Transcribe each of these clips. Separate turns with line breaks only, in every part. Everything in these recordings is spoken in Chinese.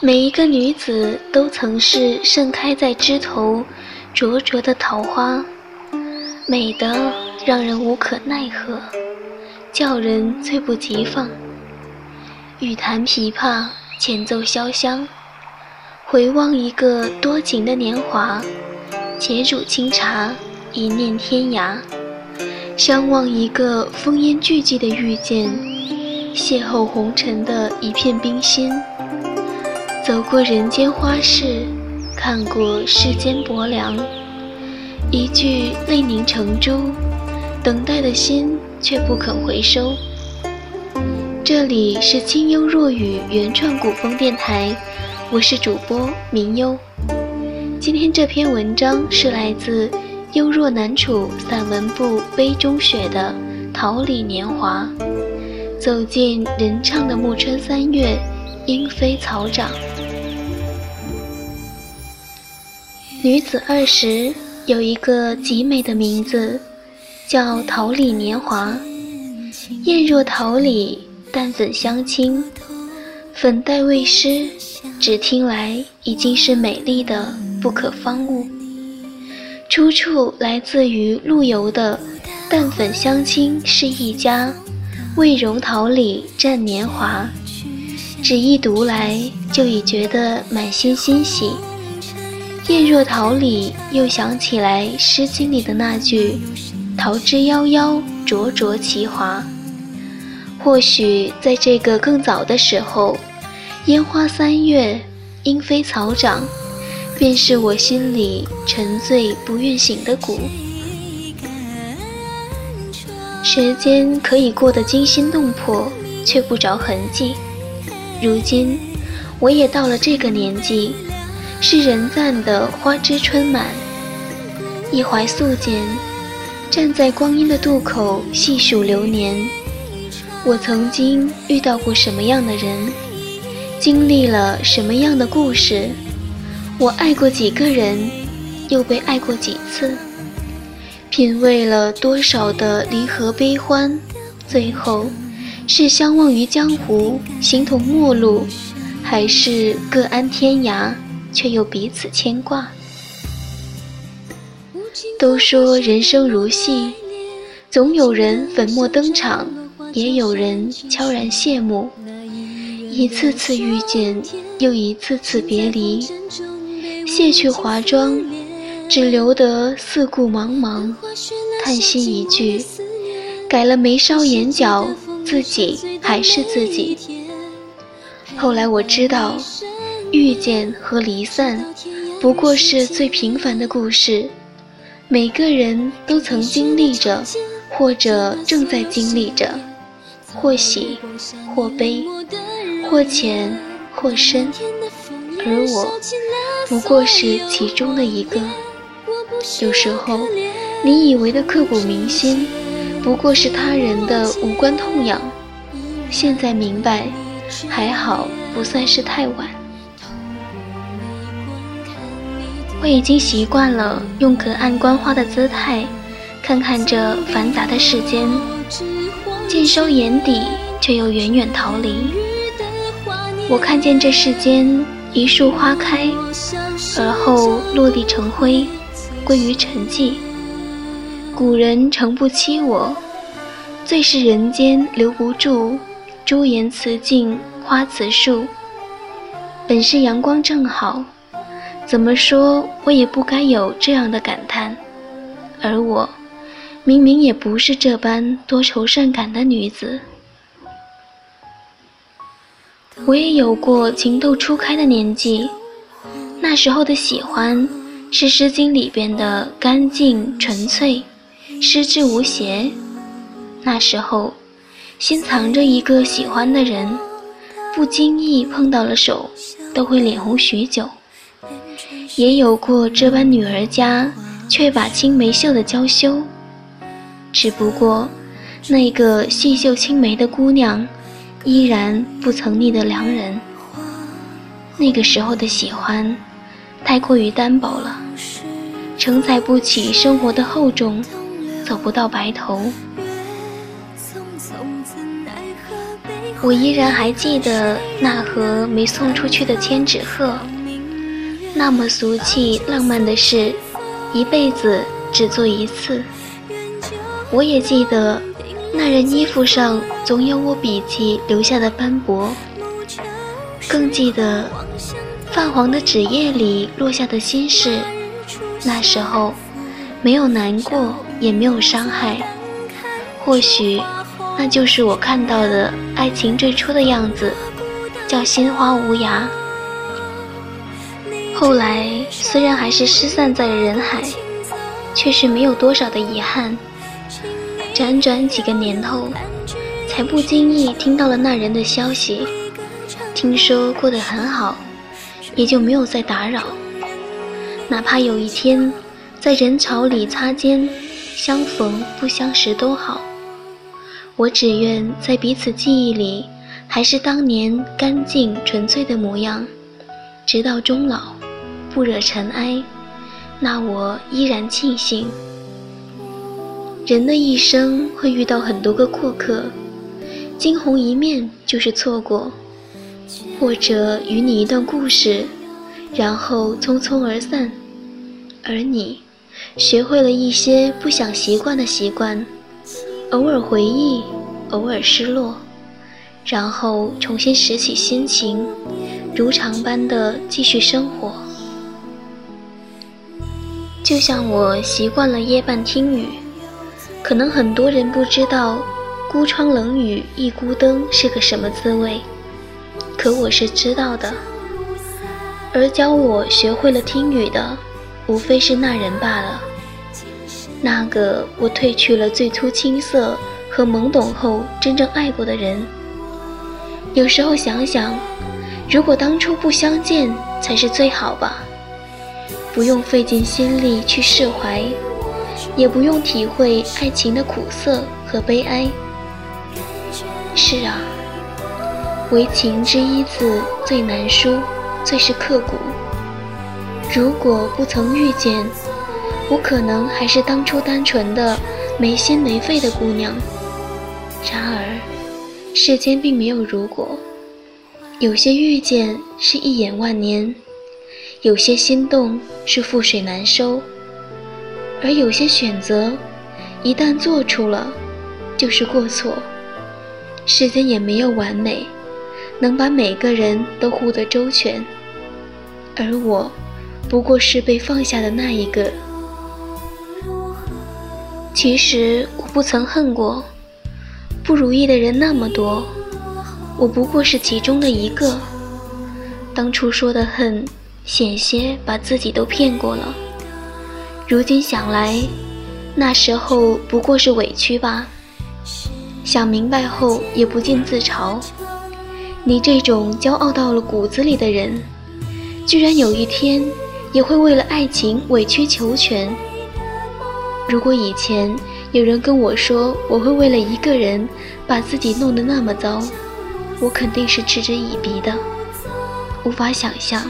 每一个女子都曾是盛开在枝头、灼灼的桃花，美得让人无可奈何，叫人猝不及防。欲弹琵琶，前奏潇湘，回望一个多情的年华，且煮清茶，一念天涯。相望一个烽烟俱寂的遇见，邂逅红尘的一片冰心。走过人间花事，看过世间薄凉，一句泪凝成珠，等待的心却不肯回收。这里是清幽若雨原创古风电台，我是主播明幽。今天这篇文章是来自幽若南楚散文部杯中雪的《桃李年华》，走进人唱的暮春三月，莺飞草长。女子二十，有一个极美的名字，叫桃李年华。艳若桃李，淡粉相亲，粉黛未施，只听来已经是美丽的不可方物。出处来自于陆游的“淡粉相亲是一家，未容桃李占年华”。只一读来，就已觉得满心欣喜。艳若桃李，又想起来《诗经》里的那句“桃之夭夭，灼灼其华”。或许在这个更早的时候，烟花三月，莺飞草长，便是我心里沉醉不愿醒的谷。时间可以过得惊心动魄，却不着痕迹。如今，我也到了这个年纪。是人赞的花枝春满，一怀素笺，站在光阴的渡口细数流年。我曾经遇到过什么样的人，经历了什么样的故事？我爱过几个人，又被爱过几次？品味了多少的离合悲欢？最后，是相忘于江湖，形同陌路，还是各安天涯？却又彼此牵挂。都说人生如戏，总有人粉墨登场，也有人悄然谢幕。一次次遇见，又一次次别离。卸去华妆，只留得四顾茫茫。叹息一句，改了眉梢眼角，自己还是自己。后来我知道。遇见和离散，不过是最平凡的故事。每个人都曾经历着，或者正在经历着，或喜或悲，或浅或深。而我，不过是其中的一个。有时候，你以为的刻骨铭心，不过是他人的无关痛痒。现在明白，还好不算是太晚。我已经习惯了用隔岸观花的姿态，看看这繁杂的世间，尽收眼底，却又远远逃离。我看见这世间一树花开，而后落地成灰，归于沉寂。古人诚不欺我，最是人间留不住，朱颜辞镜花辞树。本是阳光正好。怎么说，我也不该有这样的感叹。而我，明明也不是这般多愁善感的女子。我也有过情窦初开的年纪，那时候的喜欢，是《诗经》里边的干净纯粹，诗之无邪。那时候，心藏着一个喜欢的人，不经意碰到了手，都会脸红许久。也有过这般女儿家，却把青梅嗅的娇羞。只不过，那个细嗅青梅的姑娘，依然不曾腻得良人。那个时候的喜欢，太过于单薄了，承载不起生活的厚重，走不到白头。我依然还记得那盒没送出去的千纸鹤，那么俗气浪漫的事，一辈子只做一次。我也记得那人衣服上总有我笔记留下的斑驳，更记得泛黄的纸页里落下的心事。那时候没有难过，也没有伤害，或许。那就是我看到的爱情最初的样子，叫心花无涯。后来虽然还是失散在了人海，却是没有多少的遗憾。辗转几个年头，才不经意听到了那人的消息，听说过得很好，也就没有再打扰。哪怕有一天在人潮里擦肩相逢，不相识都好。我只愿在彼此记忆里，还是当年干净纯粹的模样，直到终老，不惹尘埃。那我依然庆幸。人的一生会遇到很多个过客，惊鸿一面就是错过，或者与你一段故事，然后匆匆而散。而你，学会了一些不想习惯的习惯。偶尔回忆，偶尔失落，然后重新拾起心情，如常般的继续生活。就像我习惯了夜半听雨，可能很多人不知道“孤窗冷雨一孤灯”是个什么滋味，可我是知道的。而教我学会了听雨的，无非是那人罢了。那个我褪去了最初青涩和懵懂后真正爱过的人，有时候想想，如果当初不相见才是最好吧，不用费尽心力去释怀，也不用体会爱情的苦涩和悲哀。是啊，唯情之一字最难书，最是刻骨。如果不曾遇见。我可能还是当初单纯的、没心没肺的姑娘。然而，世间并没有如果。有些遇见是一眼万年，有些心动是覆水难收，而有些选择，一旦做出了，就是过错。世间也没有完美，能把每个人都护得周全。而我，不过是被放下的那一个。其实我不曾恨过，不如意的人那么多，我不过是其中的一个。当初说的恨，险些把自己都骗过了。如今想来，那时候不过是委屈吧。想明白后，也不禁自嘲：你这种骄傲到了骨子里的人，居然有一天也会为了爱情委曲求全。如果以前有人跟我说我会为了一个人把自己弄得那么糟，我肯定是嗤之以鼻的，无法想象。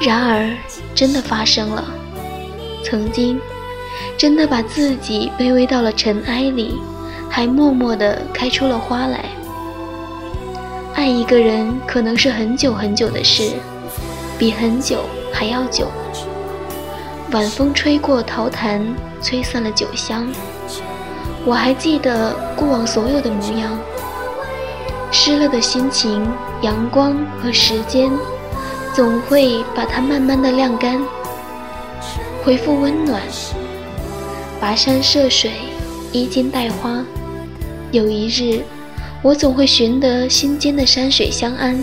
然而，真的发生了。曾经，真的把自己卑微到了尘埃里，还默默地开出了花来。爱一个人可能是很久很久的事，比很久还要久。晚风吹过桃坛。吹散了酒香，我还记得过往所有的模样。湿了的心情，阳光和时间，总会把它慢慢的晾干，恢复温暖。跋山涉水，衣襟带花。有一日，我总会寻得心间的山水相安，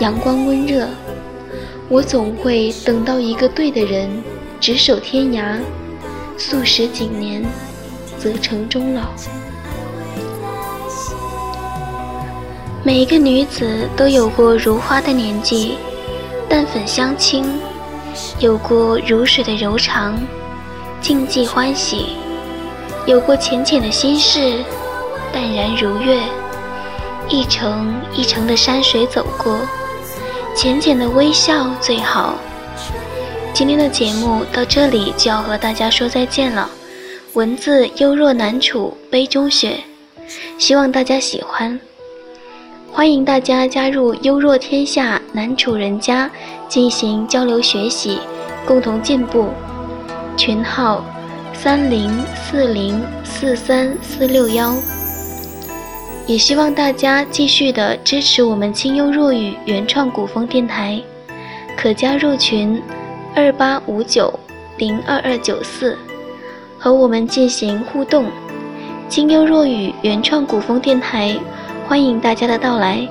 阳光温热。我总会等到一个对的人，执手天涯。素食锦年，则成终老。每一个女子都有过如花的年纪，淡粉相轻；有过如水的柔肠，静寂欢喜；有过浅浅的心事，淡然如月。一程一程的山水走过，浅浅的微笑最好，今天的节目到这里就要和大家说再见了。文字幽若难处杯中雪，希望大家喜欢。欢迎大家加入幽若天下难处人家，进行交流学习，共同进步。群号：三零四零四三四六幺。也希望大家继续的支持我们清幽若雨原创古风电台，可加入群：二八五九零二二九四。和我们进行互动，清幽若雨原创古风电台，欢迎大家的到来。